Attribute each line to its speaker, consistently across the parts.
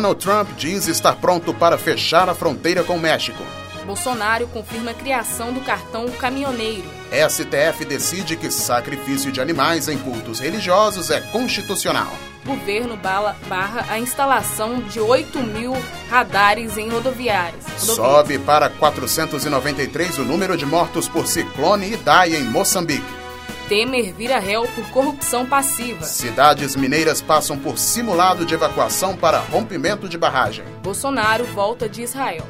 Speaker 1: Donald Trump diz estar pronto para fechar a fronteira com o México.
Speaker 2: Bolsonaro confirma a criação do cartão caminhoneiro.
Speaker 1: STF decide que sacrifício de animais em cultos religiosos é constitucional.
Speaker 2: Governo bala, barra a instalação de 8 mil radares em rodoviárias. rodoviárias.
Speaker 1: Sobe para 493 o número de mortos por ciclone Idai em Moçambique.
Speaker 2: Temer vira réu por corrupção passiva.
Speaker 1: Cidades mineiras passam por simulado de evacuação para rompimento de barragem.
Speaker 2: Bolsonaro volta de Israel.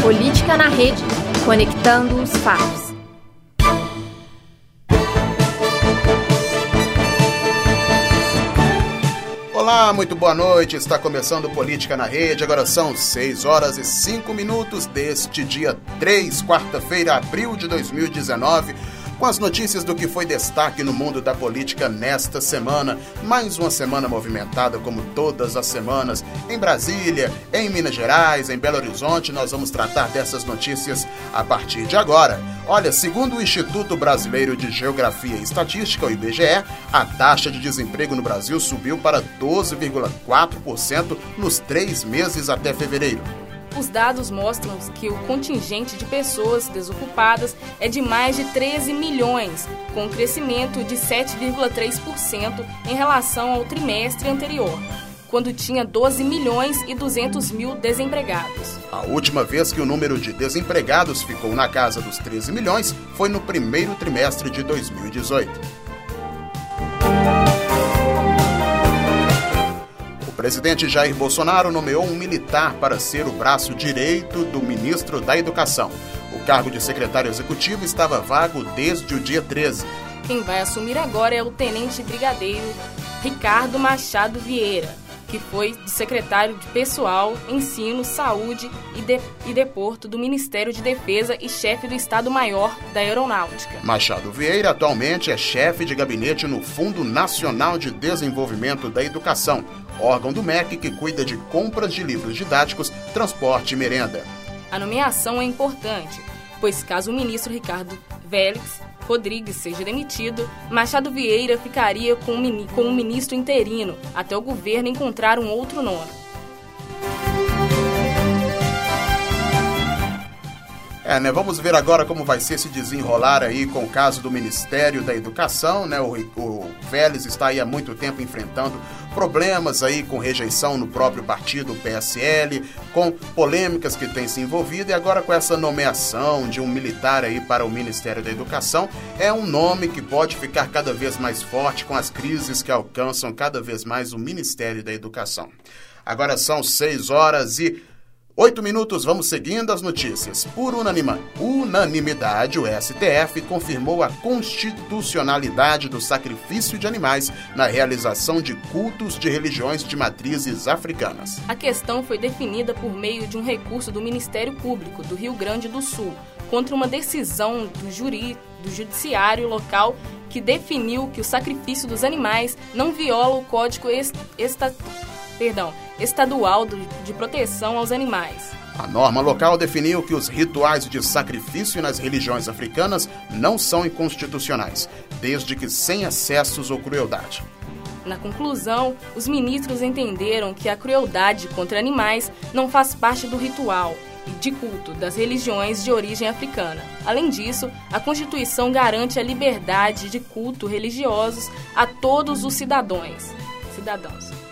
Speaker 3: Política na rede, conectando os fatos.
Speaker 1: Olá, muito boa noite. Está começando Política na Rede. Agora são 6 horas e 5 minutos deste dia 3, quarta-feira, abril de 2019 com as notícias do que foi destaque no mundo da política nesta semana. Mais uma semana movimentada, como todas as semanas, em Brasília, em Minas Gerais, em Belo Horizonte. Nós vamos tratar dessas notícias a partir de agora. Olha, segundo o Instituto Brasileiro de Geografia e Estatística, o IBGE, a taxa de desemprego no Brasil subiu para 12,4% nos três meses até fevereiro.
Speaker 2: Os dados mostram que o contingente de pessoas desocupadas é de mais de 13 milhões, com um crescimento de 7,3% em relação ao trimestre anterior, quando tinha 12 milhões e 200 mil desempregados.
Speaker 1: A última vez que o número de desempregados ficou na casa dos 13 milhões foi no primeiro trimestre de 2018. Presidente Jair Bolsonaro nomeou um militar para ser o braço direito do ministro da Educação. O cargo de secretário executivo estava vago desde o dia 13.
Speaker 2: Quem vai assumir agora é o tenente brigadeiro Ricardo Machado Vieira, que foi secretário de Pessoal, Ensino, Saúde e, de, e Deporto do Ministério de Defesa e chefe do Estado-Maior da Aeronáutica.
Speaker 1: Machado Vieira atualmente é chefe de gabinete no Fundo Nacional de Desenvolvimento da Educação, órgão do MEC que cuida de compras de livros didáticos, transporte e merenda.
Speaker 2: A nomeação é importante, pois caso o ministro Ricardo Vélez Rodrigues seja demitido, Machado Vieira ficaria com o ministro interino até o governo encontrar um outro nome.
Speaker 1: É, né? Vamos ver agora como vai ser se desenrolar aí com o caso do Ministério da Educação, né? O, o Vélez está aí há muito tempo enfrentando problemas aí com rejeição no próprio partido, PSL, com polêmicas que tem se envolvido e agora com essa nomeação de um militar aí para o Ministério da Educação, é um nome que pode ficar cada vez mais forte com as crises que alcançam cada vez mais o Ministério da Educação. Agora são 6 horas e Oito minutos, vamos seguindo as notícias. Por unanima, unanimidade, o STF confirmou a constitucionalidade do sacrifício de animais na realização de cultos de religiões de matrizes africanas.
Speaker 2: A questão foi definida por meio de um recurso do Ministério Público do Rio Grande do Sul contra uma decisão do júri do judiciário local que definiu que o sacrifício dos animais não viola o Código Esta perdão, estadual de proteção aos animais.
Speaker 1: A norma local definiu que os rituais de sacrifício nas religiões africanas não são inconstitucionais, desde que sem excessos ou crueldade.
Speaker 2: Na conclusão, os ministros entenderam que a crueldade contra animais não faz parte do ritual e de culto das religiões de origem africana. Além disso, a Constituição garante a liberdade de culto religiosos a todos os cidadãos. cidadãos.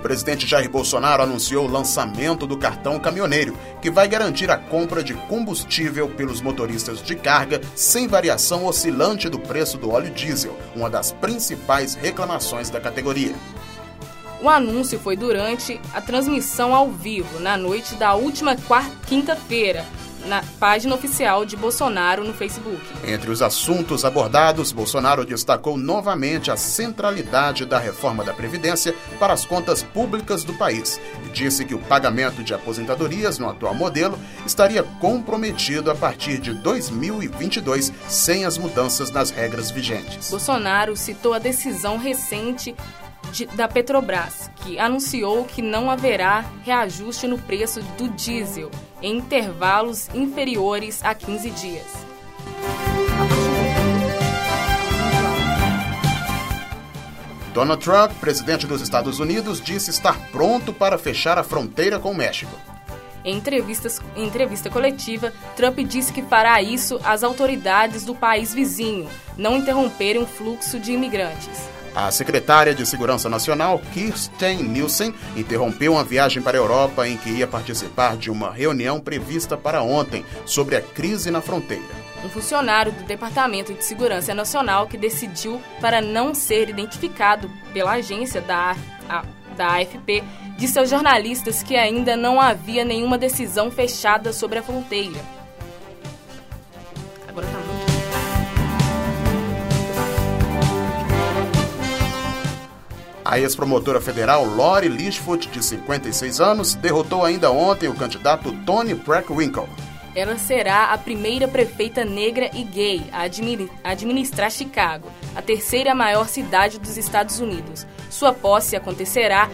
Speaker 1: O presidente Jair Bolsonaro anunciou o lançamento do cartão caminhoneiro, que vai garantir a compra de combustível pelos motoristas de carga sem variação oscilante do preço do óleo diesel, uma das principais reclamações da categoria.
Speaker 2: O anúncio foi durante a transmissão ao vivo, na noite da última quinta-feira, na página oficial de Bolsonaro no Facebook.
Speaker 1: Entre os assuntos abordados, Bolsonaro destacou novamente a centralidade da reforma da Previdência para as contas públicas do país e disse que o pagamento de aposentadorias no atual modelo estaria comprometido a partir de 2022 sem as mudanças nas regras vigentes.
Speaker 2: Bolsonaro citou a decisão recente de, da Petrobras, que anunciou que não haverá reajuste no preço do diesel em intervalos inferiores a 15 dias.
Speaker 1: Donald Trump, presidente dos Estados Unidos, disse estar pronto para fechar a fronteira com o México.
Speaker 2: Em, entrevistas, em entrevista coletiva, Trump disse que fará isso às autoridades do país vizinho não interromperem o fluxo de imigrantes.
Speaker 1: A secretária de Segurança Nacional, Kirsten Nielsen, interrompeu uma viagem para a Europa em que ia participar de uma reunião prevista para ontem sobre a crise na fronteira.
Speaker 2: Um funcionário do Departamento de Segurança Nacional que decidiu para não ser identificado pela agência da, a, da AFP disse aos jornalistas que ainda não havia nenhuma decisão fechada sobre a fronteira.
Speaker 1: A ex-promotora federal Lori Lishfoot, de 56 anos, derrotou ainda ontem o candidato Tony Preckwinkle.
Speaker 2: Ela será a primeira prefeita negra e gay a administrar Chicago, a terceira maior cidade dos Estados Unidos. Sua posse acontecerá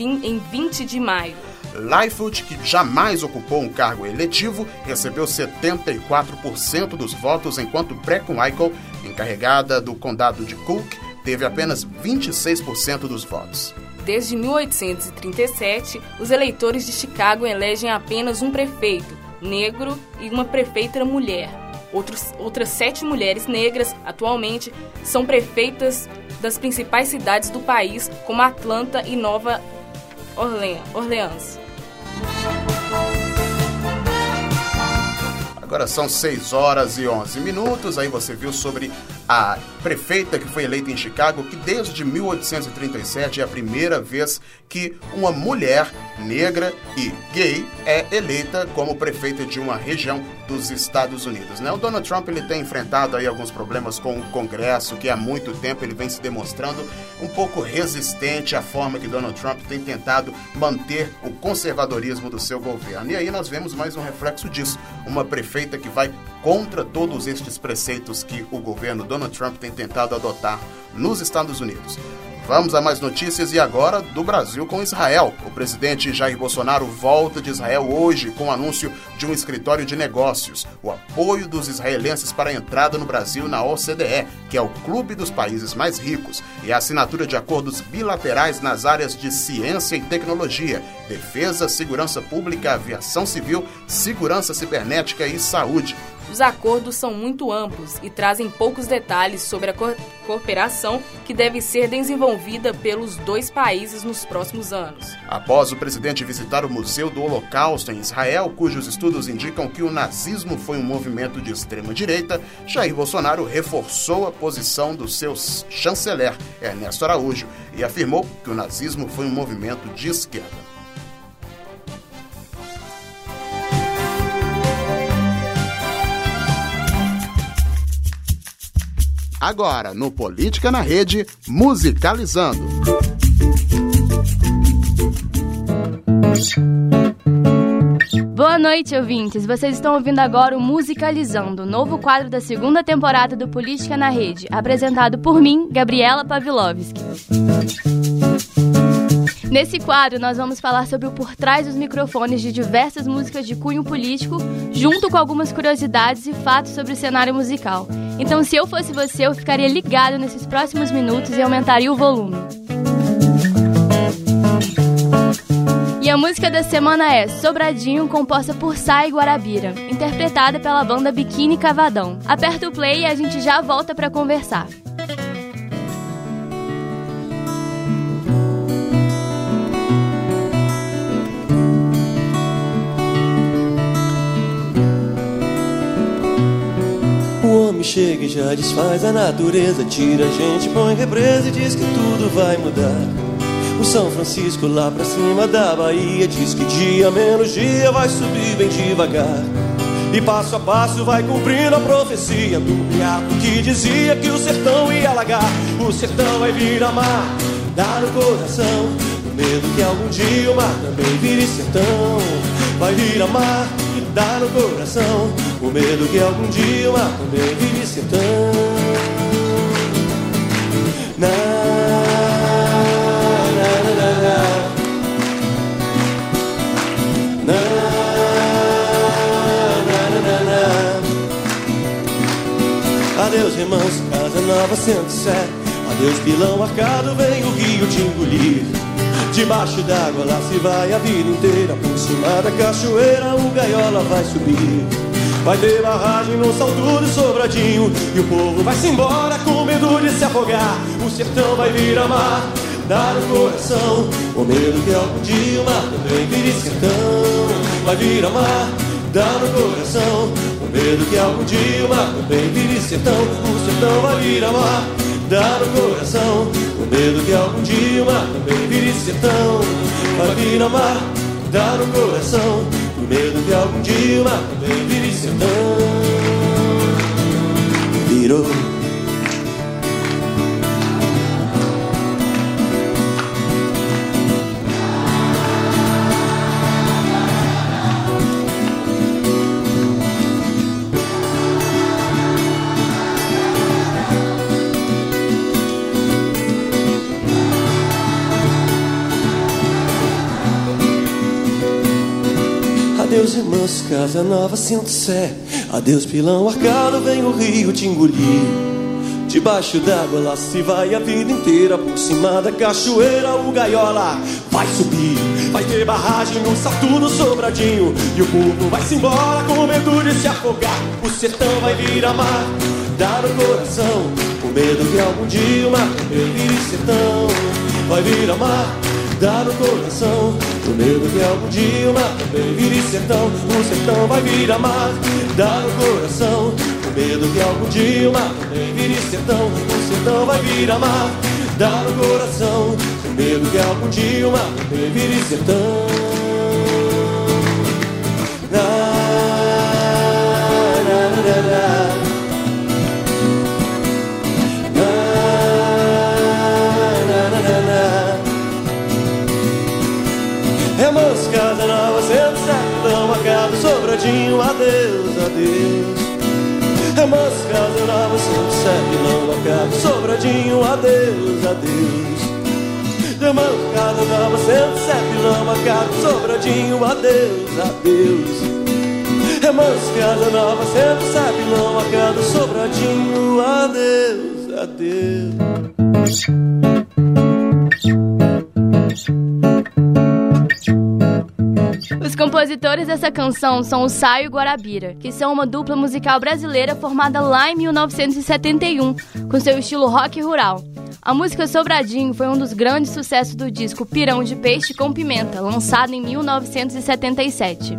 Speaker 2: em 20 de maio.
Speaker 1: Lightfoot, que jamais ocupou um cargo eletivo, recebeu 74% dos votos, enquanto Preckwinkle, encarregada do condado de Cook, teve apenas 26% dos votos.
Speaker 2: Desde 1837, os eleitores de Chicago elegem apenas um prefeito, negro, e uma prefeita mulher. Outros, outras sete mulheres negras, atualmente, são prefeitas das principais cidades do país, como Atlanta e Nova Orleans.
Speaker 1: Agora são 6 horas e 11 minutos. Aí você viu sobre a prefeita que foi eleita em Chicago, que desde 1837 é a primeira vez que uma mulher negra e gay é eleita como prefeita de uma região dos Estados Unidos. Né? O Donald Trump ele tem enfrentado aí alguns problemas com o Congresso, que há muito tempo ele vem se demonstrando um pouco resistente à forma que Donald Trump tem tentado manter o conservadorismo do seu governo. E aí nós vemos mais um reflexo disso, uma prefeita que vai contra todos estes preceitos que o governo Donald Trump tem tentado adotar nos Estados Unidos. Vamos a mais notícias e agora do Brasil com Israel. O presidente Jair Bolsonaro volta de Israel hoje com o anúncio de um escritório de negócios, o apoio dos israelenses para a entrada no Brasil na OCDE, que é o clube dos países mais ricos, e a assinatura de acordos bilaterais nas áreas de ciência e tecnologia, defesa, segurança pública, aviação civil, segurança cibernética e saúde.
Speaker 2: Os acordos são muito amplos e trazem poucos detalhes sobre a co cooperação que deve ser desenvolvida pelos dois países nos próximos anos.
Speaker 1: Após o presidente visitar o Museu do Holocausto em Israel, cujos estudos indicam que o nazismo foi um movimento de extrema-direita, Jair Bolsonaro reforçou a posição do seu chanceler, Ernesto Araújo, e afirmou que o nazismo foi um movimento de esquerda. Agora, no Política na Rede, musicalizando.
Speaker 3: Boa noite, ouvintes. Vocês estão ouvindo agora o Musicalizando, novo quadro da segunda temporada do Política na Rede, apresentado por mim, Gabriela Pavlovski. Nesse quadro, nós vamos falar sobre o por trás dos microfones de diversas músicas de cunho político, junto com algumas curiosidades e fatos sobre o cenário musical. Então, se eu fosse você, eu ficaria ligado nesses próximos minutos e aumentaria o volume. E a música da semana é Sobradinho, composta por Sai Guarabira, interpretada pela banda Biquíni Cavadão. Aperta o play e a gente já volta para conversar.
Speaker 4: Homem chega e já desfaz a natureza, tira a gente, põe represa e diz que tudo vai mudar. O São Francisco lá pra cima da Bahia diz que dia menos dia vai subir bem devagar. E passo a passo vai cumprindo a profecia do beato que dizia que o sertão ia alagar. O sertão vai vir a mar, dar no coração. O medo que algum dia o mar também vire sertão. Vai vir a mar, dar no coração. O medo que algum dia o mar também vire sertão. Na, na, na, na, Adeus, irmãos, casa nova sendo sé. Adeus, pilão arcado, vem o rio te engolir. Debaixo d'água lá se vai a vida inteira. Por cima da cachoeira o gaiola vai subir. Vai ter barragem no salto do sobradinho. E o povo vai se embora com medo de se afogar. O sertão vai vir a mar, dar o coração. O medo que algum dia o mar também vire sertão. Vai vir a mar, dar no coração. O medo que algum dia o mar também vire sertão. O sertão vai vir a mar, dar no coração. O medo que algum dia o mar também vire sertão. Vai vir a mar, dar no coração. Medo que algum dia o mar também vire sertão. Virou. Adeus, irmãos, casa nova, sinto sé. Adeus, pilão arcado, vem o rio te engolir. Debaixo d'água lá se vai a vida inteira. Por cima da cachoeira o gaiola vai subir. Vai ter barragem no salto no sobradinho. E o povo vai se embora com medo de se afogar. O sertão vai vir a mar, dar o coração. Com medo que algum dia vire sertão. Vai vir a mar, dar o coração. Com medo que algum dia o mar também vire sertão. O sertão vai vir a mar, dar o coração. Com medo que algum dia o mar também vire sertão. O sertão vai vir a mar, dar o coração. Com medo que algum dia o mar também vire sertão. Sobradinho, adeus, adeus. É moscada nova, sendo sertão marcado, sobradinho, adeus, adeus. É moscada nova, sendo sertão marcado, sobradinho, adeus, adeus. É moscada nova, sendo sertão marcado, sobradinho, adeus, adeus.
Speaker 3: Compositores dessa canção são o Saio e o Guarabira, que são uma dupla musical brasileira formada lá em 1971, com seu estilo rock rural. A música Sobradinho foi um dos grandes sucessos do disco Pirão de Peixe com Pimenta, lançado em 1977.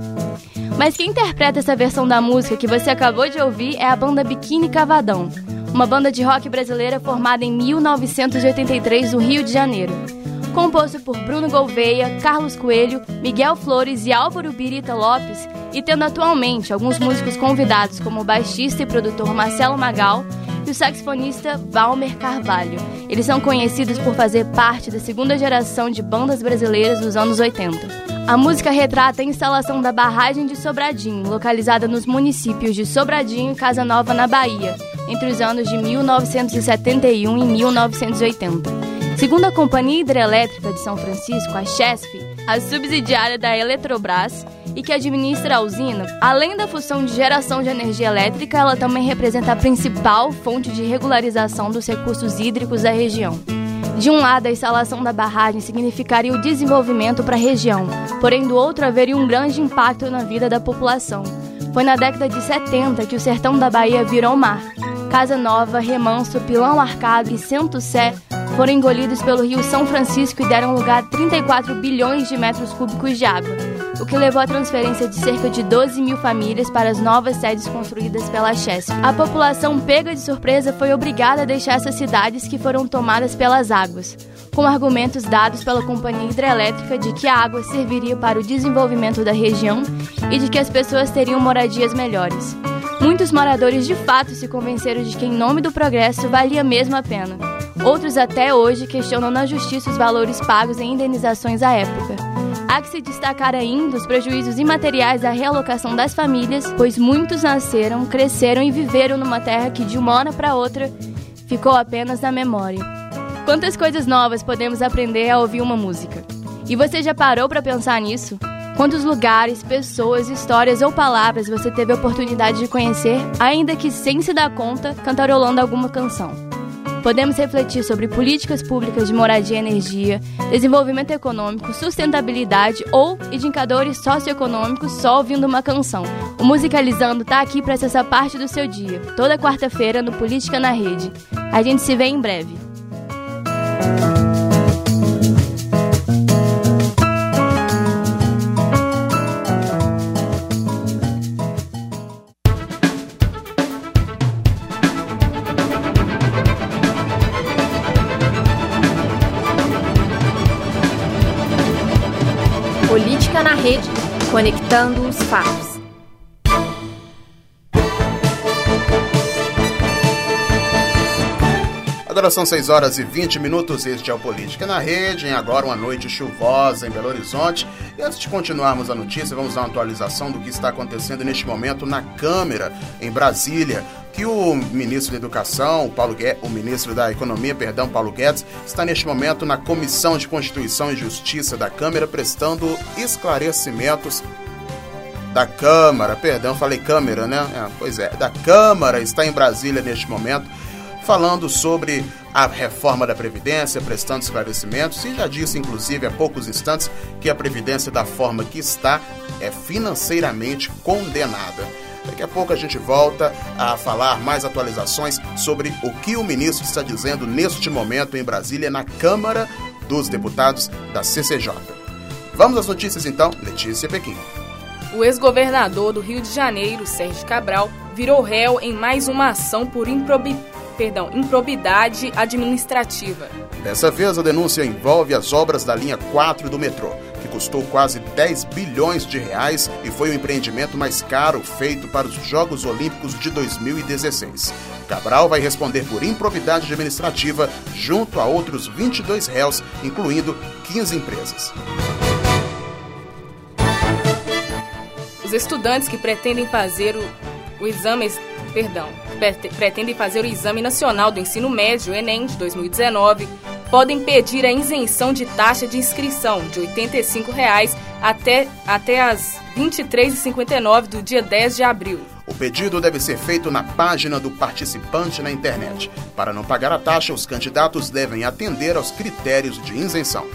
Speaker 3: Mas quem interpreta essa versão da música que você acabou de ouvir é a banda Biquíni Cavadão, uma banda de rock brasileira formada em 1983 no Rio de Janeiro composto por Bruno Gouveia, Carlos Coelho, Miguel Flores e Álvaro Birita Lopes, e tendo atualmente alguns músicos convidados como o baixista e produtor Marcelo Magal e o saxofonista Valmer Carvalho. Eles são conhecidos por fazer parte da segunda geração de bandas brasileiras dos anos 80. A música retrata a instalação da barragem de Sobradinho, localizada nos municípios de Sobradinho e Casa Nova, na Bahia, entre os anos de 1971 e 1980. Segundo a Companhia Hidrelétrica de São Francisco, a CHESF, a subsidiária da Eletrobras e que administra a usina, além da função de geração de energia elétrica, ela também representa a principal fonte de regularização dos recursos hídricos da região. De um lado, a instalação da barragem significaria o desenvolvimento para a região, porém, do outro, haveria um grande impacto na vida da população. Foi na década de 70 que o sertão da Bahia virou mar. Casa Nova, Remanso, Pilão Arcado e Sento Sé foram engolidos pelo rio São Francisco e deram lugar a 34 bilhões de metros cúbicos de água, o que levou à transferência de cerca de 12 mil famílias para as novas sedes construídas pela Chesf. A população pega de surpresa foi obrigada a deixar essas cidades que foram tomadas pelas águas. com argumentos dados pela companhia hidrelétrica de que a água serviria para o desenvolvimento da região e de que as pessoas teriam moradias melhores. Muitos moradores de fato se convenceram de que, em nome do progresso, valia mesmo a pena. Outros até hoje questionam na justiça os valores pagos em indenizações à época. Há que se destacar ainda os prejuízos imateriais da realocação das famílias, pois muitos nasceram, cresceram e viveram numa terra que de uma hora para outra ficou apenas na memória. Quantas coisas novas podemos aprender ao ouvir uma música? E você já parou para pensar nisso? Quantos lugares, pessoas, histórias ou palavras você teve a oportunidade de conhecer, ainda que sem se dar conta, cantarolando alguma canção? Podemos refletir sobre políticas públicas de moradia e energia, desenvolvimento econômico, sustentabilidade ou indicadores socioeconômicos só ouvindo uma canção. O Musicalizando está aqui para essa parte do seu dia, toda quarta-feira no Política na Rede. A gente se vê em breve.
Speaker 5: Conectando os fatos.
Speaker 1: Agora são 6 horas e 20 minutos, este é o Política na Rede, em agora uma noite chuvosa em Belo Horizonte. E antes de continuarmos a notícia, vamos dar uma atualização do que está acontecendo neste momento na Câmara, em Brasília, que o ministro da Educação, Paulo Guedes, o ministro da Economia, perdão, Paulo Guedes, está neste momento na Comissão de Constituição e Justiça da Câmara prestando esclarecimentos da Câmara, perdão, falei Câmara, né? É, pois é, da Câmara está em Brasília neste momento falando sobre a reforma da Previdência, prestando esclarecimentos, e já disse, inclusive, há poucos instantes, que a Previdência, da forma que está, é financeiramente condenada. Daqui a pouco a gente volta a falar mais atualizações sobre o que o ministro está dizendo neste momento em Brasília, na Câmara dos Deputados da CCJ. Vamos às notícias então, Letícia Pequim.
Speaker 2: O ex-governador do Rio de Janeiro, Sérgio Cabral, virou réu em mais uma ação por improbidade perdão, improbidade administrativa.
Speaker 1: Dessa vez, a denúncia envolve as obras da linha 4 do metrô, custou quase 10 bilhões de reais e foi o empreendimento mais caro feito para os Jogos Olímpicos de 2016. Cabral vai responder por improbidade administrativa junto a outros 22 réus, incluindo 15 empresas.
Speaker 2: Os estudantes que pretendem fazer o, o exame perdão, pretendem fazer o Exame Nacional do Ensino Médio, Enem, de 2019, podem pedir a isenção de taxa de inscrição de 85 reais até, até as 23h59 do dia 10 de abril.
Speaker 1: O pedido deve ser feito na página do participante na internet. Para não pagar a taxa, os candidatos devem atender aos critérios de isenção.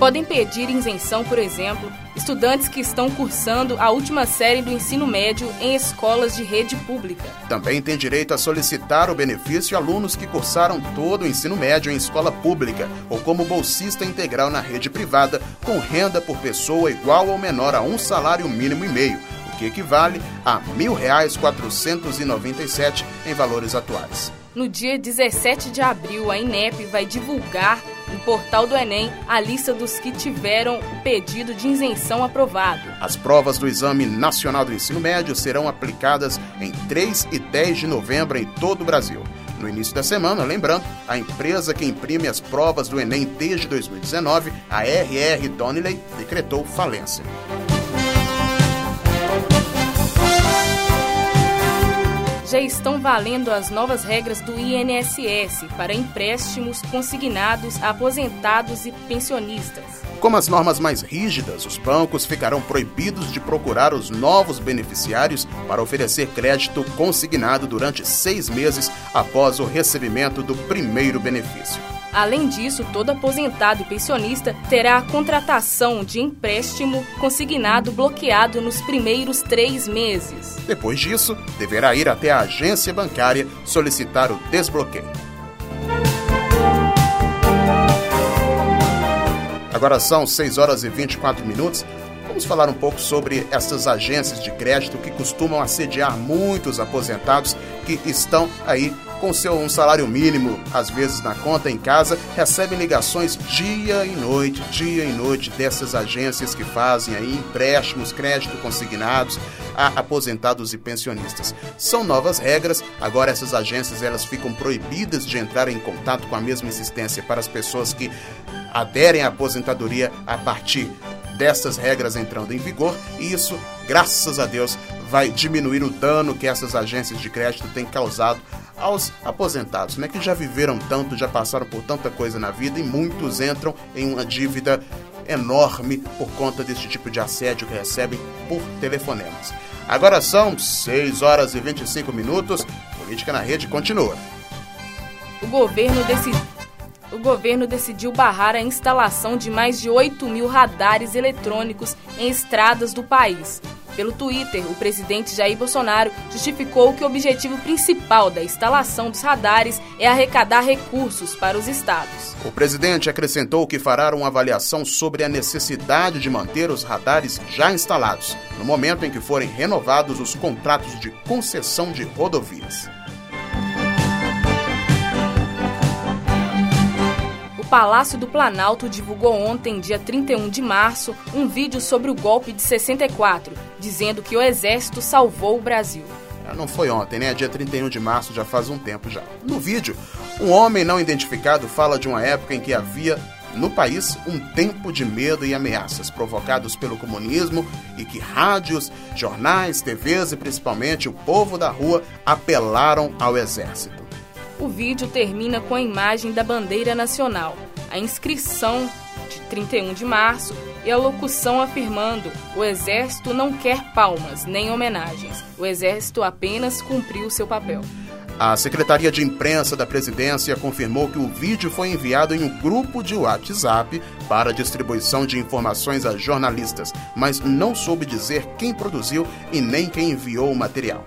Speaker 2: Podem pedir isenção, por exemplo, estudantes que estão cursando a última série do ensino médio em escolas de rede pública.
Speaker 1: Também tem direito a solicitar o benefício alunos que cursaram todo o ensino médio em escola pública ou como bolsista integral na rede privada com renda por pessoa igual ou menor a um salário mínimo e meio, o que equivale a R$ 1.497 em valores atuais.
Speaker 2: No dia 17 de abril, a INEP vai divulgar no portal do Enem a lista dos que tiveram o pedido de isenção aprovado.
Speaker 1: As provas do Exame Nacional do Ensino Médio serão aplicadas em 3 e 10 de novembro em todo o Brasil. No início da semana, lembrando, a empresa que imprime as provas do Enem desde 2019, a RR Donnelly, decretou falência.
Speaker 2: Já estão valendo as novas regras do INSS para empréstimos consignados a aposentados e pensionistas.
Speaker 1: Como as normas mais rígidas, os bancos ficarão proibidos de procurar os novos beneficiários para oferecer crédito consignado durante seis meses após o recebimento do primeiro benefício.
Speaker 2: Além disso, todo aposentado e pensionista terá a contratação de empréstimo consignado bloqueado nos primeiros três meses.
Speaker 1: Depois disso, deverá ir até a agência bancária solicitar o desbloqueio. Agora são 6 horas e 24 minutos. Vamos falar um pouco sobre essas agências de crédito que costumam assediar muitos aposentados que estão aí com seu um salário mínimo, às vezes na conta em casa, recebem ligações dia e noite, dia e noite dessas agências que fazem aí empréstimos, crédito consignados a aposentados e pensionistas. São novas regras, agora essas agências elas ficam proibidas de entrar em contato com a mesma insistência para as pessoas que aderem à aposentadoria a partir dessas regras entrando em vigor, e isso, graças a Deus, vai diminuir o dano que essas agências de crédito têm causado aos aposentados, né, que já viveram tanto, já passaram por tanta coisa na vida e muitos entram em uma dívida enorme por conta desse tipo de assédio que recebem por telefonemas. Agora são 6 horas e 25 minutos. Política na Rede continua.
Speaker 2: O governo decidiu o governo decidiu barrar a instalação de mais de 8 mil radares eletrônicos em estradas do país. Pelo Twitter, o presidente Jair Bolsonaro justificou que o objetivo principal da instalação dos radares é arrecadar recursos para os estados.
Speaker 1: O presidente acrescentou que fará uma avaliação sobre a necessidade de manter os radares já instalados, no momento em que forem renovados os contratos de concessão de rodovias.
Speaker 2: Palácio do Planalto divulgou ontem, dia 31 de março, um vídeo sobre o golpe de 64, dizendo que o Exército salvou o Brasil.
Speaker 1: Ah, não foi ontem, né? Dia 31 de março, já faz um tempo já. No vídeo, um homem não identificado fala de uma época em que havia no país um tempo de medo e ameaças provocados pelo comunismo e que rádios, jornais, TVs e principalmente o povo da rua apelaram ao exército.
Speaker 2: O vídeo termina com a imagem da bandeira nacional, a inscrição de 31 de março e a locução afirmando: o Exército não quer palmas nem homenagens, o Exército apenas cumpriu seu papel.
Speaker 1: A Secretaria de Imprensa da Presidência confirmou que o vídeo foi enviado em um grupo de WhatsApp para distribuição de informações a jornalistas, mas não soube dizer quem produziu e nem quem enviou o material.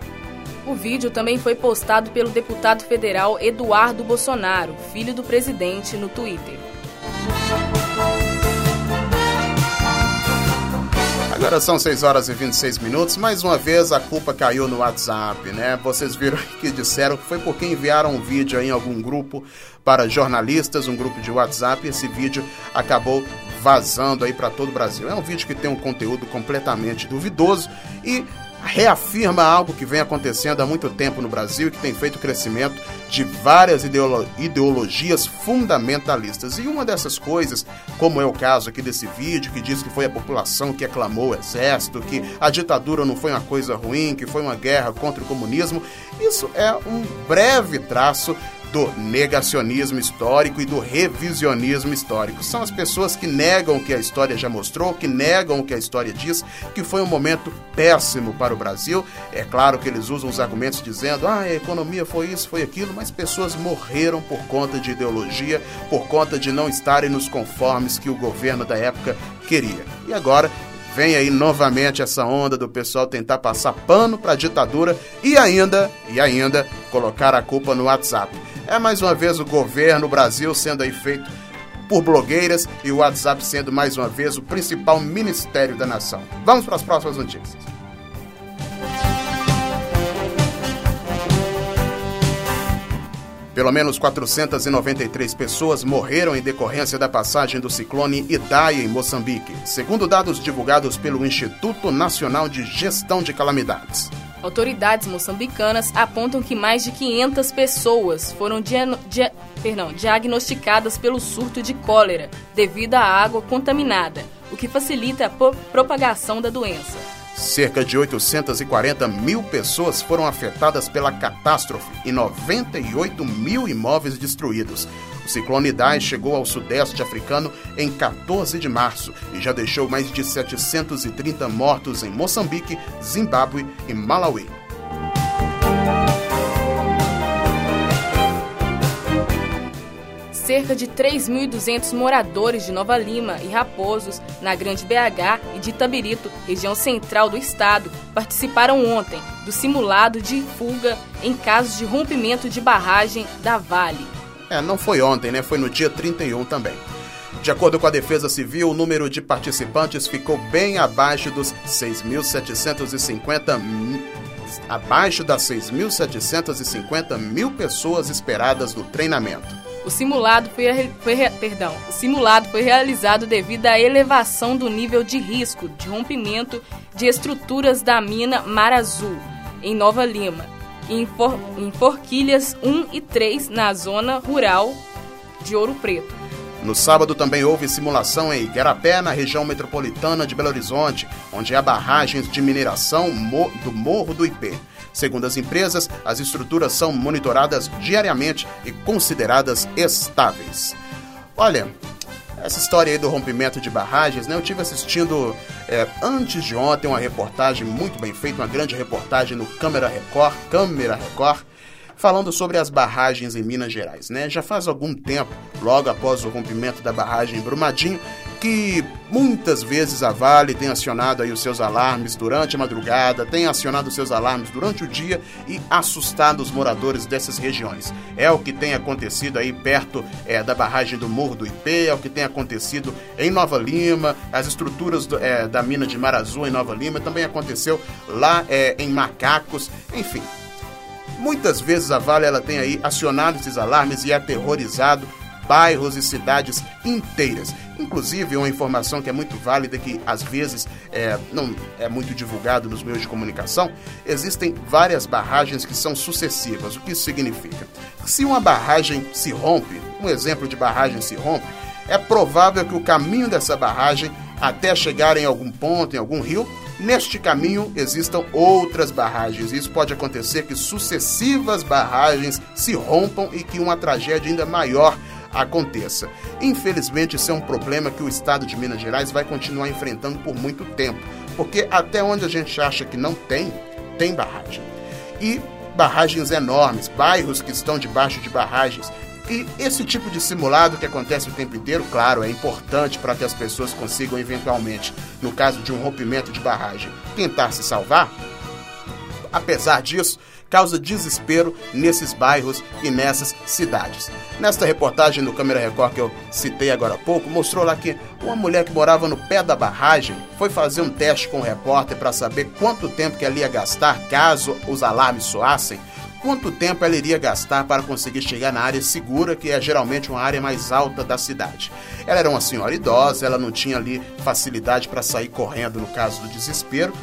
Speaker 2: O vídeo também foi postado pelo deputado federal Eduardo Bolsonaro, filho do presidente, no Twitter.
Speaker 1: Agora são 6 horas e 26 minutos. Mais uma vez a culpa caiu no WhatsApp, né? Vocês viram que disseram que foi porque enviaram um vídeo em algum grupo para jornalistas, um grupo de WhatsApp, esse vídeo acabou vazando aí para todo o Brasil. É um vídeo que tem um conteúdo completamente duvidoso e reafirma algo que vem acontecendo há muito tempo no Brasil e que tem feito o crescimento de várias ideolo ideologias fundamentalistas. E uma dessas coisas, como é o caso aqui desse vídeo, que diz que foi a população que aclamou o exército, que a ditadura não foi uma coisa ruim, que foi uma guerra contra o comunismo, isso é um breve traço do negacionismo histórico e do revisionismo histórico. São as pessoas que negam o que a história já mostrou, que negam o que a história diz, que foi um momento péssimo para o Brasil. É claro que eles usam os argumentos dizendo, ah, a economia foi isso, foi aquilo, mas pessoas morreram por conta de ideologia, por conta de não estarem nos conformes que o governo da época queria. E agora Vem aí novamente essa onda do pessoal tentar passar pano para a ditadura e ainda, e ainda, colocar a culpa no WhatsApp. É mais uma vez o governo, o Brasil sendo aí feito por blogueiras e o WhatsApp sendo mais uma vez o principal ministério da nação. Vamos para as próximas notícias. Pelo menos 493 pessoas morreram em decorrência da passagem do ciclone Idai em Moçambique, segundo dados divulgados pelo Instituto Nacional de Gestão de Calamidades.
Speaker 2: Autoridades moçambicanas apontam que mais de 500 pessoas foram dia, dia, perdão, diagnosticadas pelo surto de cólera devido à água contaminada, o que facilita a propagação da doença.
Speaker 1: Cerca de 840 mil pessoas foram afetadas pela catástrofe e 98 mil imóveis destruídos. O ciclone Idai chegou ao sudeste africano em 14 de março e já deixou mais de 730 mortos em Moçambique, Zimbábue e Malawi.
Speaker 2: Cerca de 3.200 moradores de Nova Lima e Raposos, na Grande BH e de Itabirito, região central do estado, participaram ontem do simulado de fuga em casos de rompimento de barragem da Vale.
Speaker 1: É, não foi ontem, né? Foi no dia 31 também. De acordo com a Defesa Civil, o número de participantes ficou bem abaixo dos 6.750 abaixo das 6.750 mil pessoas esperadas no treinamento.
Speaker 2: O simulado foi, foi, perdão, o simulado foi realizado devido à elevação do nível de risco de rompimento de estruturas da mina Mar Azul, em Nova Lima, e em, For, em Forquilhas 1 e 3, na zona rural de Ouro Preto.
Speaker 1: No sábado também houve simulação em Igarapé, na região metropolitana de Belo Horizonte, onde há barragens de mineração do Morro do Ipê. Segundo as empresas, as estruturas são monitoradas diariamente e consideradas estáveis. Olha, essa história aí do rompimento de barragens, né? Eu tive assistindo é, antes de ontem uma reportagem muito bem feita, uma grande reportagem no Câmara Record, Câmara Record, falando sobre as barragens em Minas Gerais, né? Já faz algum tempo, logo após o rompimento da barragem em Brumadinho, que muitas vezes a Vale tem acionado aí os seus alarmes durante a madrugada, tem acionado os seus alarmes durante o dia e assustado os moradores dessas regiões. É o que tem acontecido aí perto é, da barragem do Morro do IP, é o que tem acontecido em Nova Lima, as estruturas do, é, da mina de Mar Azul em Nova Lima, também aconteceu lá é, em Macacos, enfim. Muitas vezes a Vale ela tem aí acionado esses alarmes e aterrorizado bairros e cidades inteiras. Inclusive, uma informação que é muito válida, que às vezes é, não é muito divulgado nos meios de comunicação, existem várias barragens que são sucessivas. O que isso significa? Se uma barragem se rompe, um exemplo de barragem se rompe, é provável que o caminho dessa barragem até chegar em algum ponto, em algum rio, Neste caminho existam outras barragens. Isso pode acontecer que sucessivas barragens se rompam e que uma tragédia ainda maior aconteça. Infelizmente, isso é um problema que o estado de Minas Gerais vai continuar enfrentando por muito tempo, porque até onde a gente acha que não tem, tem barragem. E barragens enormes, bairros que estão debaixo de barragens. E esse tipo de simulado que acontece o tempo inteiro, claro, é importante para que as pessoas consigam eventualmente, no caso de um rompimento de barragem, tentar se salvar. Apesar disso, causa desespero nesses bairros e nessas cidades. Nesta reportagem do Câmera Record que eu citei agora há pouco, mostrou lá que uma mulher que morava no pé da barragem foi fazer um teste com o repórter para saber quanto tempo que ela ia gastar caso os alarmes soassem quanto tempo ela iria gastar para conseguir chegar na área segura, que é geralmente uma área mais alta da cidade. Ela era uma senhora idosa, ela não tinha ali facilidade para sair correndo no caso do desespero,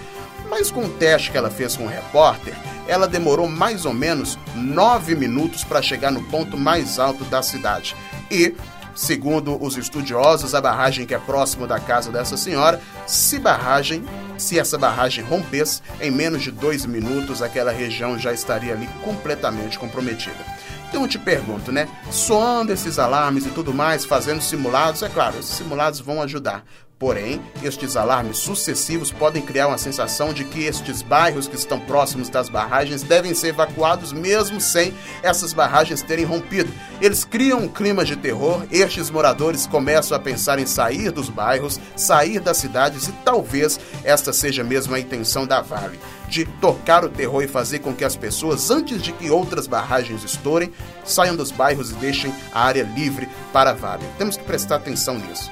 Speaker 1: mas com o teste que ela fez com o repórter, ela demorou mais ou menos nove minutos para chegar no ponto mais alto da cidade. E, segundo os estudiosos, a barragem que é próximo da casa dessa senhora, se barragem, se essa barragem rompesse, em menos de dois minutos aquela região já estaria ali completamente comprometida. Então eu te pergunto, né? Soando esses alarmes e tudo mais, fazendo simulados, é claro, esses simulados vão ajudar. Porém, estes alarmes sucessivos podem criar uma sensação de que estes bairros que estão próximos das barragens devem ser evacuados mesmo sem essas barragens terem rompido. Eles criam um clima de terror, estes moradores começam a pensar em sair dos bairros, sair das cidades e talvez esta seja mesmo a intenção da Vale, de tocar o terror e fazer com que as pessoas, antes de que outras barragens estourem, saiam dos bairros e deixem a área livre para a Vale. Temos que prestar atenção nisso.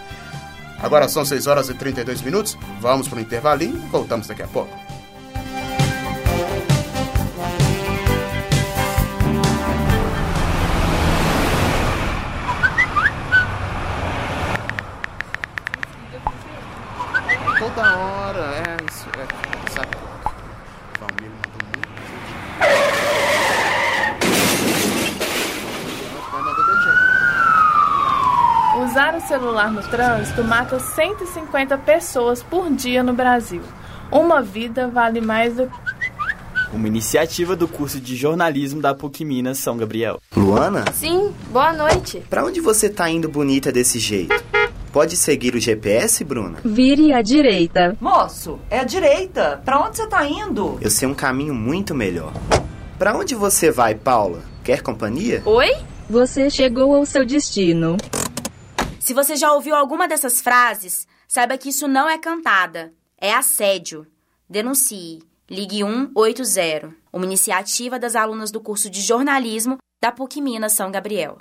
Speaker 1: Agora são 6 horas e 32 minutos. Vamos para o intervalinho e voltamos daqui a pouco. Toda hora, é isso. É, sabe? Valmir mandou muito. Vai mandar de jeito.
Speaker 6: Usar o celular no trânsito mata 150 pessoas por dia no Brasil. Uma vida vale mais do
Speaker 7: Uma iniciativa do curso de jornalismo da PUC Minas São Gabriel.
Speaker 8: Luana,
Speaker 3: Sim, boa noite.
Speaker 8: pra onde você tá indo bonita desse jeito? Pode seguir o GPS, Bruna?
Speaker 5: Vire à direita.
Speaker 9: Moço, é a direita. Pra onde você tá indo?
Speaker 8: Eu sei um caminho muito melhor. Pra onde você vai, Paula? Quer companhia?
Speaker 3: Oi?
Speaker 5: Você chegou ao seu destino.
Speaker 10: Se você já ouviu alguma dessas frases, saiba que isso não é cantada, é assédio. Denuncie. Ligue 180, uma iniciativa das alunas do curso de jornalismo da PUC Minas São Gabriel.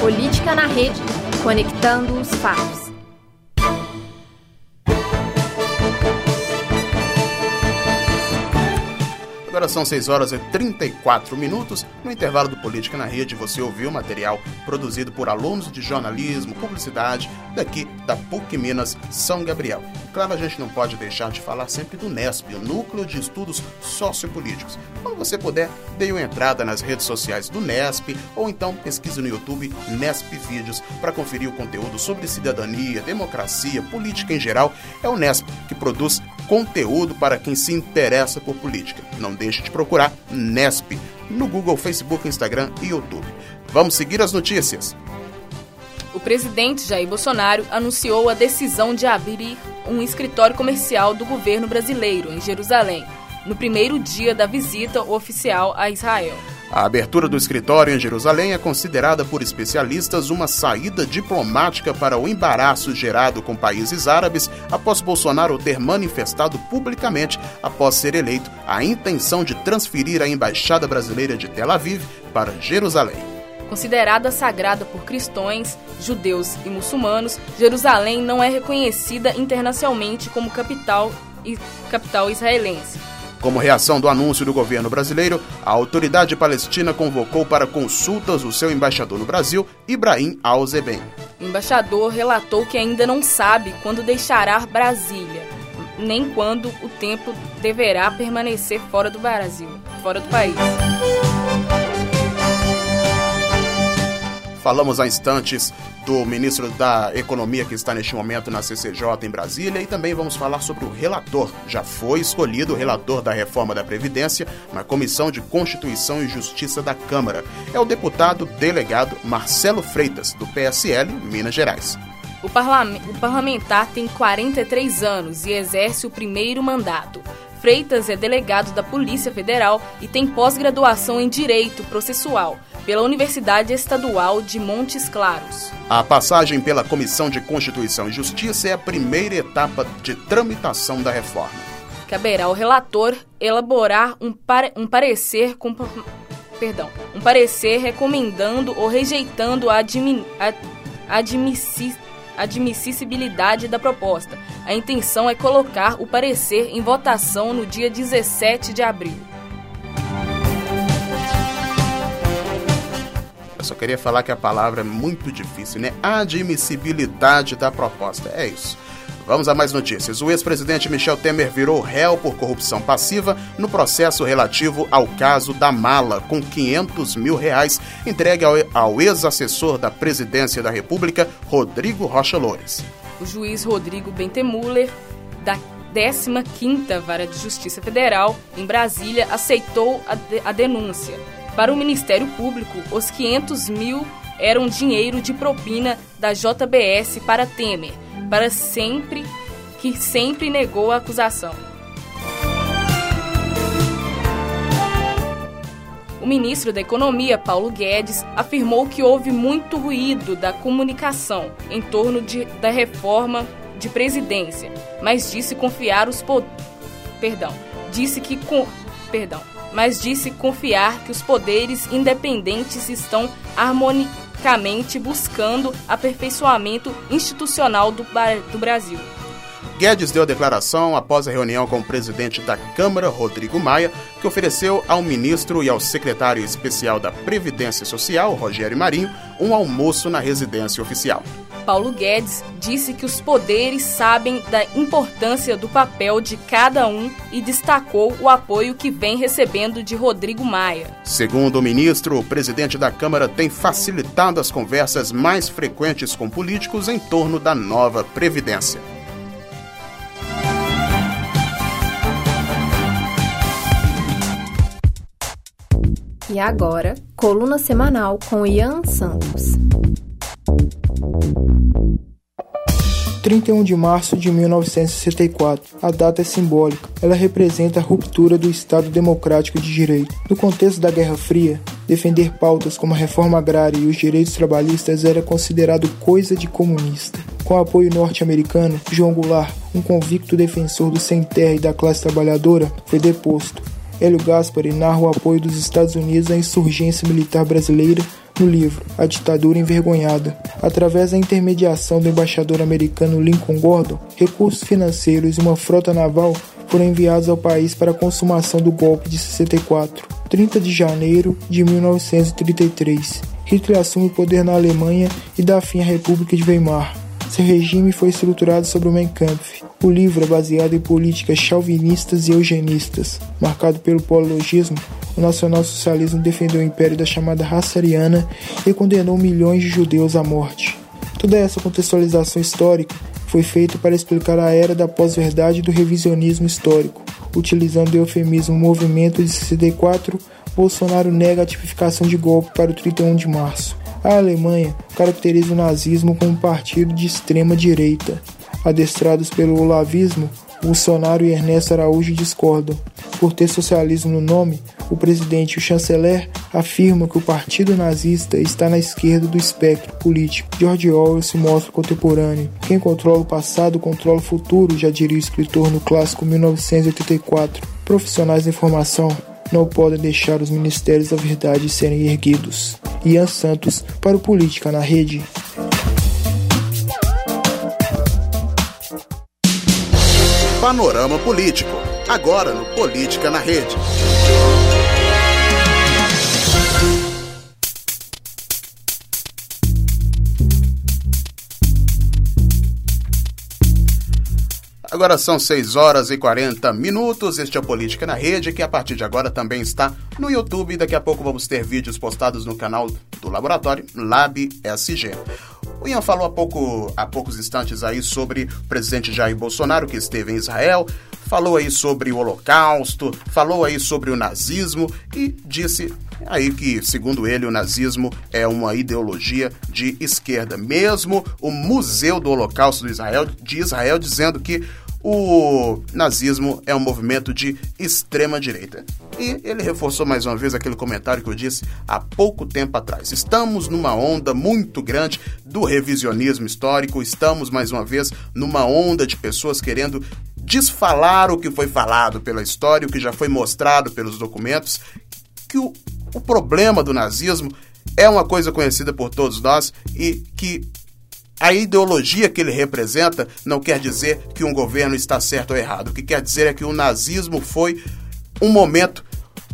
Speaker 5: Política na rede, conectando os fatos.
Speaker 1: Agora são 6 horas e 34 minutos. No intervalo do Política na Rede, você ouviu material produzido por alunos de jornalismo, publicidade, daqui da PUC Minas São Gabriel. Claro, a gente não pode deixar de falar sempre do NESP, o Núcleo de Estudos Sociopolíticos. Quando você puder, dê uma entrada nas redes sociais do NESP ou então pesquise no YouTube NESP Vídeos para conferir o conteúdo sobre cidadania, democracia, política em geral. É o NESP que produz conteúdo para quem se interessa por política. Não deixe de procurar NESP no Google, Facebook, Instagram e YouTube. Vamos seguir as notícias.
Speaker 2: O presidente Jair Bolsonaro anunciou a decisão de abrir um escritório comercial do governo brasileiro em Jerusalém, no primeiro dia da visita oficial a Israel.
Speaker 1: A abertura do escritório em Jerusalém é considerada por especialistas uma saída diplomática para o embaraço gerado com países árabes após Bolsonaro ter manifestado publicamente, após ser eleito, a intenção de transferir a embaixada brasileira de Tel Aviv para Jerusalém.
Speaker 2: Considerada sagrada por cristãos, judeus e muçulmanos, Jerusalém não é reconhecida internacionalmente como capital e capital israelense.
Speaker 1: Como reação do anúncio do governo brasileiro, a autoridade palestina convocou para consultas o seu embaixador no Brasil, Ibrahim Al-Zeben.
Speaker 2: O embaixador relatou que ainda não sabe quando deixará Brasília, nem quando o tempo deverá permanecer fora do Brasil, fora do país.
Speaker 1: Falamos há instantes do ministro da Economia que está neste momento na CCJ em Brasília e também vamos falar sobre o relator. Já foi escolhido o relator da reforma da Previdência na Comissão de Constituição e Justiça da Câmara. É o deputado delegado Marcelo Freitas, do PSL, Minas Gerais.
Speaker 2: O, parlament o parlamentar tem 43 anos e exerce o primeiro mandato. Freitas é delegado da Polícia Federal e tem pós-graduação em Direito Processual pela Universidade Estadual de Montes Claros.
Speaker 1: A passagem pela Comissão de Constituição e Justiça é a primeira etapa de tramitação da reforma.
Speaker 2: Caberá ao relator elaborar um, pare um parecer com perdão, um parecer recomendando ou rejeitando a, admi a admissi admissibilidade da proposta. A intenção é colocar o parecer em votação no dia 17 de abril.
Speaker 1: Eu só queria falar que a palavra é muito difícil, né? Admissibilidade da proposta. É isso. Vamos a mais notícias. O ex-presidente Michel Temer virou réu por corrupção passiva no processo relativo ao caso da mala, com 500 mil reais entregue ao, ex-assessor da presidência da República, Rodrigo Rocha Loures.
Speaker 2: O juiz Rodrigo Bentemuller, da 15ª Vara de Justiça Federal, em Brasília, aceitou a, de, a denúncia. Para o Ministério Público, os 500 mil eram dinheiro de propina da JBS para Temer, para sempre que sempre negou a acusação. O ministro da Economia, Paulo Guedes, afirmou que houve muito ruído da comunicação em torno de, da reforma de presidência, mas disse confiar os perdão, disse que com... perdão, mas disse confiar que os poderes independentes estão harmonicamente buscando aperfeiçoamento institucional do, do Brasil.
Speaker 1: Guedes deu a declaração após a reunião com o presidente da Câmara, Rodrigo Maia, que ofereceu ao ministro e ao secretário especial da Previdência Social, Rogério Marinho, um almoço na residência oficial.
Speaker 2: Paulo Guedes disse que os poderes sabem da importância do papel de cada um e destacou o apoio que vem recebendo de Rodrigo Maia.
Speaker 1: Segundo o ministro, o presidente da Câmara tem facilitado as conversas mais frequentes com políticos em torno da nova Previdência.
Speaker 5: E agora, coluna semanal com Ian Santos.
Speaker 11: 31 de março de 1964. A data é simbólica. Ela representa a ruptura do Estado democrático de direito. No contexto da Guerra Fria, defender pautas como a reforma agrária e os direitos trabalhistas era considerado coisa de comunista. Com apoio norte-americano, João Goulart, um convicto defensor do sem terra e da classe trabalhadora, foi deposto. Hélio Gaspari narra o apoio dos Estados Unidos à insurgência militar brasileira no livro A Ditadura Envergonhada. Através da intermediação do embaixador americano Lincoln Gordon, recursos financeiros e uma frota naval foram enviados ao país para a consumação do golpe de 64, 30 de janeiro de 1933. Hitler assume o poder na Alemanha e dá fim à República de Weimar. Seu regime foi estruturado sobre o Mein Kampf. O livro é baseado em políticas chauvinistas e eugenistas. Marcado pelo pologismo, o nacionalsocialismo defendeu o império da chamada raça ariana e condenou milhões de judeus à morte. Toda essa contextualização histórica foi feita para explicar a era da pós-verdade do revisionismo histórico. Utilizando o eufemismo movimento de 64, Bolsonaro nega a tipificação de golpe para o 31 de março. A Alemanha caracteriza o nazismo como um partido de extrema direita. Adestrados pelo olavismo, Bolsonaro e Ernesto Araújo discordam. Por ter socialismo no nome, o presidente e o chanceler afirmam que o partido nazista está na esquerda do espectro político. George Orwell se mostra contemporâneo. Quem controla o passado controla o futuro, já diria o escritor no clássico 1984. Profissionais da informação não podem deixar os ministérios da verdade serem erguidos. Ian Santos para o Política na Rede.
Speaker 1: Panorama Político, agora no Política na Rede. Agora são 6 horas e 40 minutos. Este é o Política na Rede, que a partir de agora também está no YouTube. Daqui a pouco vamos ter vídeos postados no canal do laboratório Lab SG. O Ian falou há, pouco, há poucos instantes aí sobre o presidente Jair Bolsonaro, que esteve em Israel, falou aí sobre o Holocausto, falou aí sobre o nazismo e disse aí que, segundo ele, o nazismo é uma ideologia de esquerda. Mesmo o Museu do Holocausto Israel, de Israel dizendo que o nazismo é um movimento de extrema direita. E ele reforçou mais uma vez aquele comentário que eu disse há pouco tempo atrás. Estamos numa onda muito grande do revisionismo histórico, estamos mais uma vez numa onda de pessoas querendo desfalar o que foi falado pela história, o que já foi mostrado pelos documentos, que o, o problema do nazismo é uma coisa conhecida por todos nós e que a ideologia que ele representa não quer dizer que um governo está certo ou errado. O que quer dizer é que o nazismo foi um momento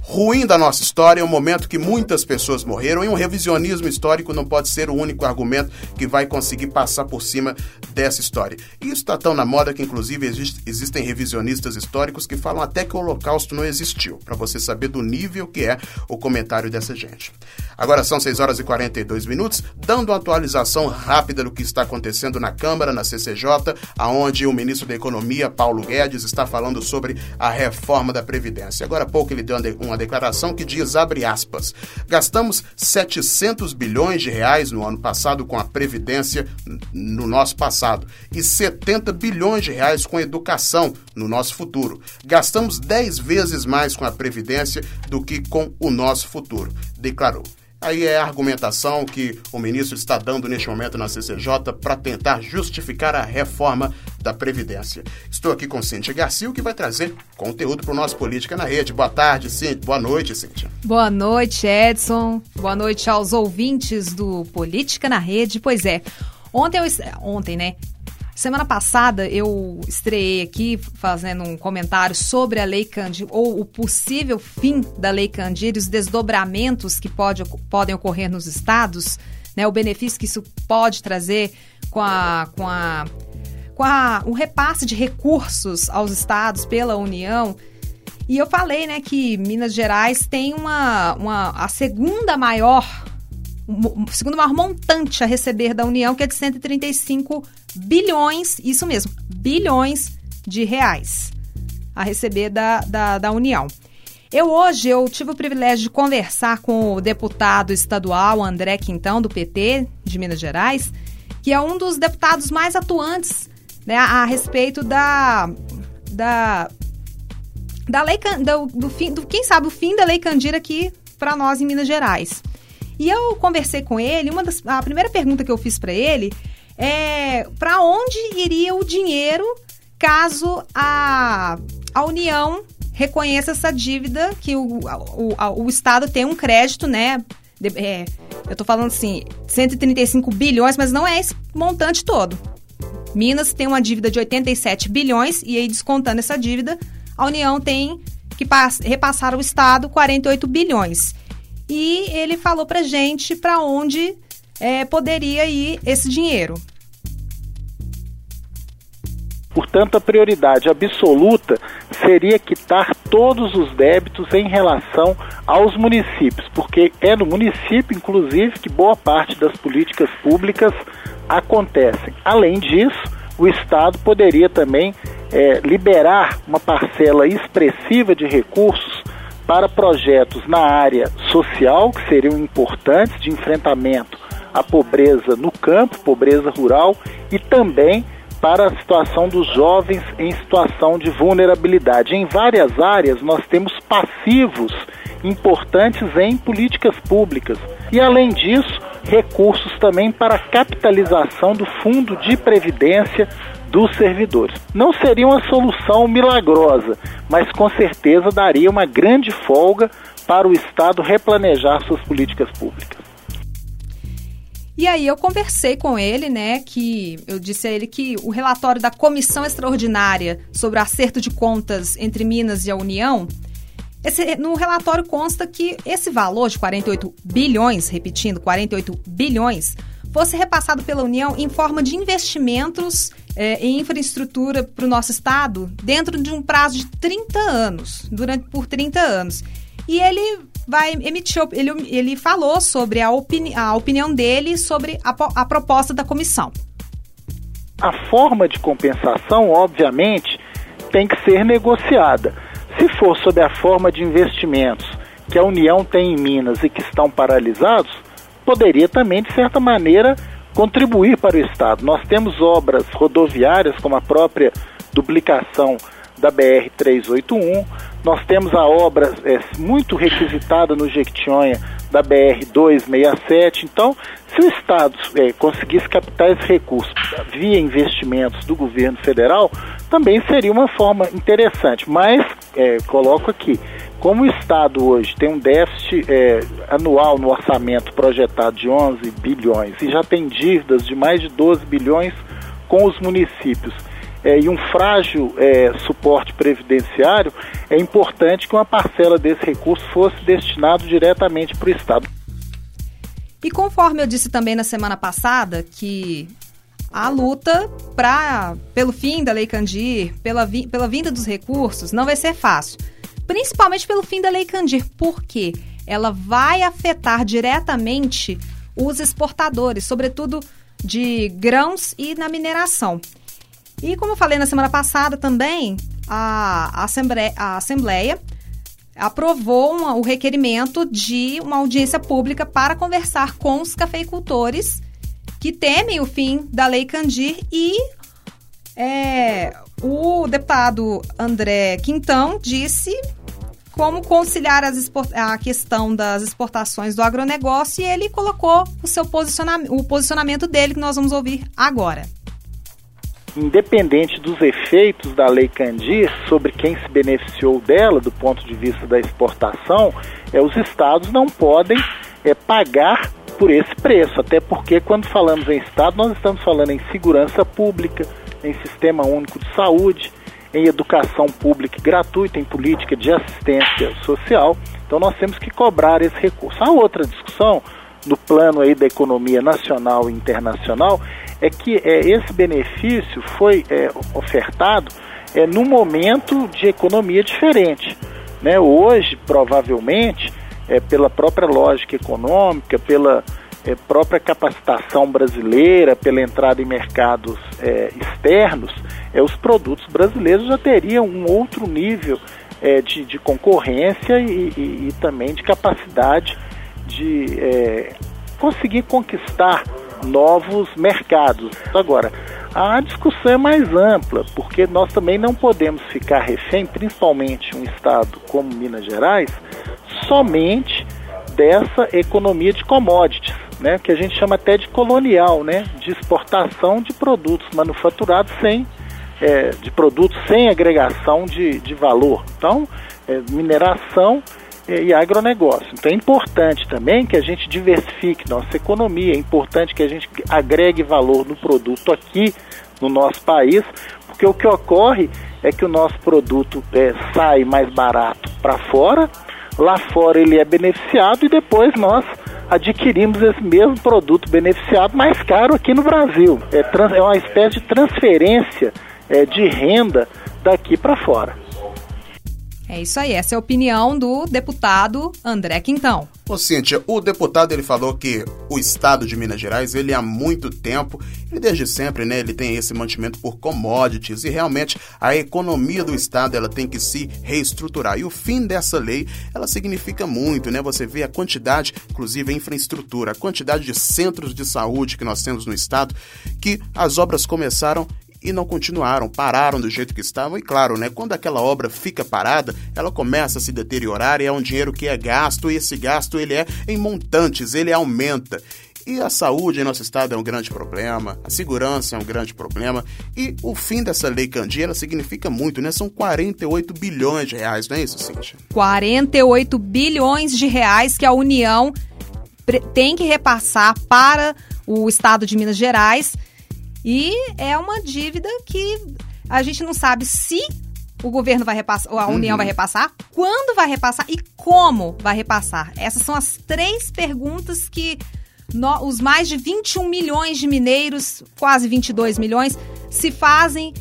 Speaker 1: ruim da nossa história, é um momento que muitas pessoas morreram e um revisionismo histórico não pode ser o único argumento que vai conseguir passar por cima dessa história. E isso está tão na moda que, inclusive, existe, existem revisionistas históricos que falam até que o Holocausto não existiu, para você saber do nível que é o comentário dessa gente. Agora são 6 horas e 42 minutos, dando uma atualização rápida do que está acontecendo na Câmara, na CCJ, aonde o ministro da Economia, Paulo Guedes, está falando sobre a reforma da Previdência. Agora há pouco ele deu uma declaração que diz, abre aspas, gastamos 700 bilhões de reais no ano passado com a Previdência no nosso passado e 70 bilhões de reais com educação no nosso futuro. Gastamos 10 vezes mais com a Previdência do que com o nosso futuro, declarou. Aí é a argumentação que o ministro está dando neste momento na CCJ para tentar justificar a reforma da Previdência. Estou aqui com Cíntia Garcia, que vai trazer conteúdo para o nosso Política na Rede. Boa tarde, Cíntia. Boa noite, Cíntia.
Speaker 12: Boa noite, Edson. Boa noite aos ouvintes do Política na Rede. Pois é, ontem, eu, ontem né? Semana passada eu estreiei aqui fazendo um comentário sobre a Lei Candir, ou o possível fim da Lei Candir e os desdobramentos que pode, podem ocorrer nos estados, né, o benefício que isso pode trazer com a, com a com a, o repasse de recursos aos estados pela União. E eu falei, né, que Minas Gerais tem uma, uma a segunda maior segundo maior montante a receber da União, que é de 135 bilhões, isso mesmo, bilhões de reais a receber da, da, da União. Eu hoje eu tive o privilégio de conversar com o deputado estadual André Quintão, do PT de Minas Gerais, que é um dos deputados mais atuantes né, a, respeito da, da, da lei do, do, fim, do quem sabe o fim da lei Candira aqui para nós em Minas Gerais. E eu conversei com ele, uma das, a primeira pergunta que eu fiz para ele é para onde iria o dinheiro caso a, a União reconheça essa dívida que o, o, o Estado tem um crédito, né? é, eu estou falando assim, 135 bilhões, mas não é esse montante todo. Minas tem uma dívida de 87 bilhões e aí descontando essa dívida, a União tem que repassar ao Estado 48 bilhões. E ele falou para gente para onde é, poderia ir esse dinheiro.
Speaker 13: Portanto, a prioridade absoluta seria quitar todos os débitos em relação aos municípios, porque é no município, inclusive, que boa parte das políticas públicas acontecem. Além disso, o Estado poderia também é, liberar uma parcela expressiva de recursos para projetos na área social, que seriam importantes de enfrentamento à pobreza no campo, pobreza rural, e também para a situação dos jovens em situação de vulnerabilidade. Em várias áreas, nós temos passivos importantes em políticas públicas. E, além disso, recursos também para a capitalização do fundo de previdência dos servidores. Não seria uma solução milagrosa, mas com certeza daria uma grande folga para o Estado replanejar suas políticas públicas.
Speaker 12: E aí eu conversei com ele, né, que eu disse a ele que o relatório da Comissão Extraordinária sobre o acerto de contas entre Minas e a União, esse, no relatório consta que esse valor de 48 bilhões, repetindo, 48 bilhões, fosse repassado pela União em forma de investimentos é, em infraestrutura para o nosso estado dentro de um prazo de 30 anos, durante por 30 anos. E ele vai emitir, ele, ele falou sobre a, opini, a opinião dele sobre a, a proposta da comissão.
Speaker 13: A forma de compensação, obviamente, tem que ser negociada. Se for sob a forma de investimentos que a União tem em Minas e que estão paralisados, poderia também, de certa maneira, contribuir para o Estado. Nós temos obras rodoviárias, como a própria duplicação da BR-381. Nós temos a obra é, muito requisitada no Jequitinhonha da BR-267. Então, se o Estado é, conseguisse captar esse recurso via investimentos do governo federal, também seria uma forma interessante. Mas, é, coloco aqui, como o Estado hoje tem um déficit é, anual no orçamento projetado de 11 bilhões e já tem dívidas de mais de 12 bilhões com os municípios é, e um frágil é, suporte previdenciário, é importante que uma parcela desse recurso fosse destinado diretamente para o Estado.
Speaker 12: E conforme eu disse também na semana passada, que a luta pra, pelo fim da Lei Candir, pela, vi, pela vinda dos recursos, não vai ser fácil. Principalmente pelo fim da Lei Candir, porque ela vai afetar diretamente os exportadores, sobretudo de grãos e na mineração. E como eu falei na semana passada também, a Assembleia, a Assembleia aprovou uma, o requerimento de uma audiência pública para conversar com os cafeicultores que temem o fim da Lei Candir e é, o deputado André Quintão disse como conciliar a questão das exportações do agronegócio e ele colocou o seu posicionamento, o posicionamento dele que nós vamos ouvir agora
Speaker 13: independente dos efeitos da Lei Candir sobre quem se beneficiou dela do ponto de vista da exportação, é, os estados não podem é, pagar por esse preço, até porque quando falamos em estado nós estamos falando em segurança pública, em sistema único de saúde, em educação pública gratuita, em política de assistência social. Então nós temos que cobrar esse recurso. A outra discussão no plano aí da economia nacional e internacional é que é, esse benefício foi é, ofertado é, num momento de economia diferente. Né? Hoje, provavelmente, é, pela própria lógica econômica, pela é, própria capacitação brasileira, pela entrada em mercados é, externos, é, os produtos brasileiros já teriam um outro nível é, de, de, concorrência e, e, e, também de capacidade de é, conseguir conquistar novos mercados. Agora, a discussão é mais ampla, porque nós também não podemos ficar refém, principalmente um estado como Minas Gerais, somente dessa economia de commodities, né, que a gente chama até de colonial, né, de exportação de produtos manufaturados sem é, de produtos sem agregação de, de valor. Então, é, mineração e agronegócio. Então é importante também que a gente diversifique nossa economia, é importante que a gente agregue valor no produto aqui no nosso país, porque o que ocorre é que o nosso produto é, sai mais barato para fora, lá fora ele é beneficiado e depois nós adquirimos esse mesmo produto beneficiado mais caro aqui no Brasil. É, trans, é uma espécie de transferência é, de renda daqui para fora.
Speaker 12: É isso aí, essa é a opinião do deputado André Quintão.
Speaker 1: Ô Cíntia, o deputado ele falou que o estado de Minas Gerais, ele há muito tempo, e desde sempre, né, ele tem esse mantimento por commodities e realmente a economia do estado, ela tem que se reestruturar. E o fim dessa lei, ela significa muito, né? Você vê a quantidade, inclusive a infraestrutura, a quantidade de centros de saúde que nós temos no estado, que as obras começaram e não continuaram, pararam do jeito que estavam. E claro, né, quando aquela obra fica parada, ela começa a se deteriorar e é um dinheiro que é gasto e esse gasto ele é em montantes, ele aumenta. E a saúde em nosso estado é um grande problema, a segurança é um grande problema. E o fim dessa lei Candia, ela significa muito, né? São 48 bilhões de reais, não é isso, Cíntia?
Speaker 12: 48 bilhões de reais que a União tem que repassar para o estado de Minas Gerais e é uma dívida que a gente não sabe se o governo vai repassar, ou a União uhum. vai repassar, quando vai repassar e como vai repassar. Essas são as três perguntas que no, os mais de 21 milhões de mineiros, quase 22 milhões, se fazem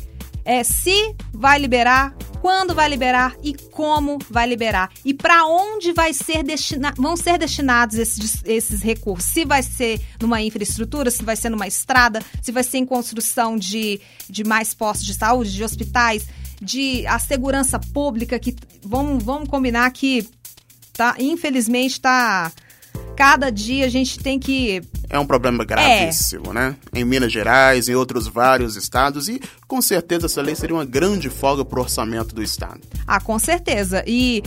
Speaker 12: é, se vai liberar, quando vai liberar e como vai liberar. E para onde vai ser destina vão ser destinados esses, esses recursos. Se vai ser numa infraestrutura, se vai ser numa estrada, se vai ser em construção de, de mais postos de saúde, de hospitais, de a segurança pública, que vamos, vamos combinar que tá, infelizmente está cada dia a gente tem que.
Speaker 1: É um problema gravíssimo, é. né? Em Minas Gerais, em outros vários estados, e com certeza essa lei seria uma grande folga para o orçamento do estado.
Speaker 12: Ah, com certeza. E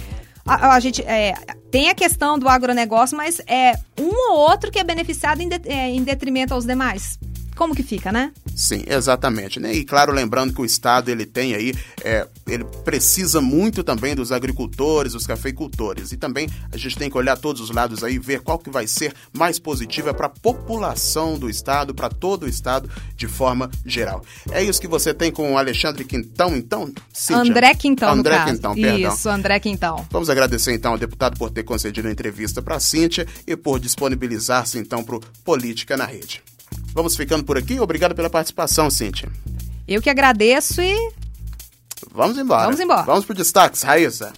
Speaker 12: a, a gente é, tem a questão do agronegócio, mas é um ou outro que é beneficiado em, de, é, em detrimento aos demais como que fica, né?
Speaker 1: Sim, exatamente. Né? E claro, lembrando que o Estado ele tem aí, é, ele precisa muito também dos agricultores, dos cafeicultores. E também a gente tem que olhar todos os lados aí, ver qual que vai ser mais positiva para a população do Estado, para todo o Estado de forma geral. É isso que você tem com o Alexandre Quintão, então?
Speaker 12: Cíntia? André Quintão,
Speaker 1: André no Quintão, perdão.
Speaker 12: Isso, André Quintão.
Speaker 1: Vamos agradecer então ao deputado por ter concedido a entrevista para a Cíntia e por disponibilizar-se então para o Política na Rede. Vamos ficando por aqui. Obrigado pela participação, Cíntia.
Speaker 12: Eu que agradeço e.
Speaker 1: Vamos embora.
Speaker 12: Vamos embora.
Speaker 1: Vamos pro destaques, Raíssa.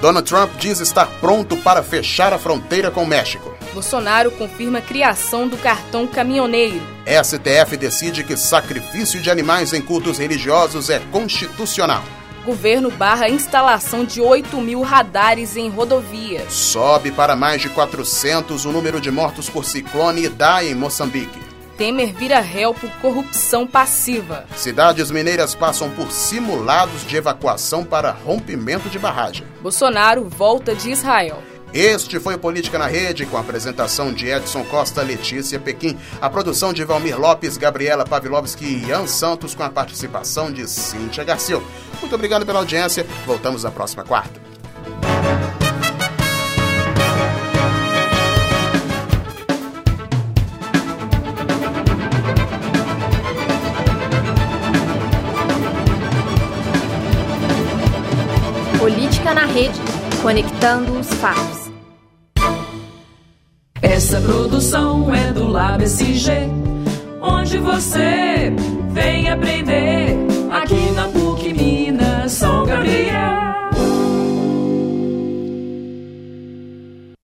Speaker 1: Donald Trump diz estar pronto para fechar a fronteira com o México.
Speaker 2: Bolsonaro confirma a criação do cartão caminhoneiro.
Speaker 1: STF decide que sacrifício de animais em cultos religiosos é constitucional.
Speaker 2: Governo barra instalação de 8 mil radares em rodovia.
Speaker 1: Sobe para mais de 400 o número de mortos por ciclone Idai em Moçambique.
Speaker 2: Temer vira réu por corrupção passiva.
Speaker 1: Cidades mineiras passam por simulados de evacuação para rompimento de barragem.
Speaker 2: Bolsonaro volta de Israel.
Speaker 1: Este foi o Política na Rede, com a apresentação de Edson Costa, Letícia Pequim, a produção de Valmir Lopes, Gabriela Pavlovski e Ian Santos, com a participação de Cíntia Garcia. Muito obrigado pela audiência. Voltamos na próxima quarta.
Speaker 5: Política na Rede, Conectando os fatos.
Speaker 14: Essa produção é do LabSG, onde você vem aprender aqui na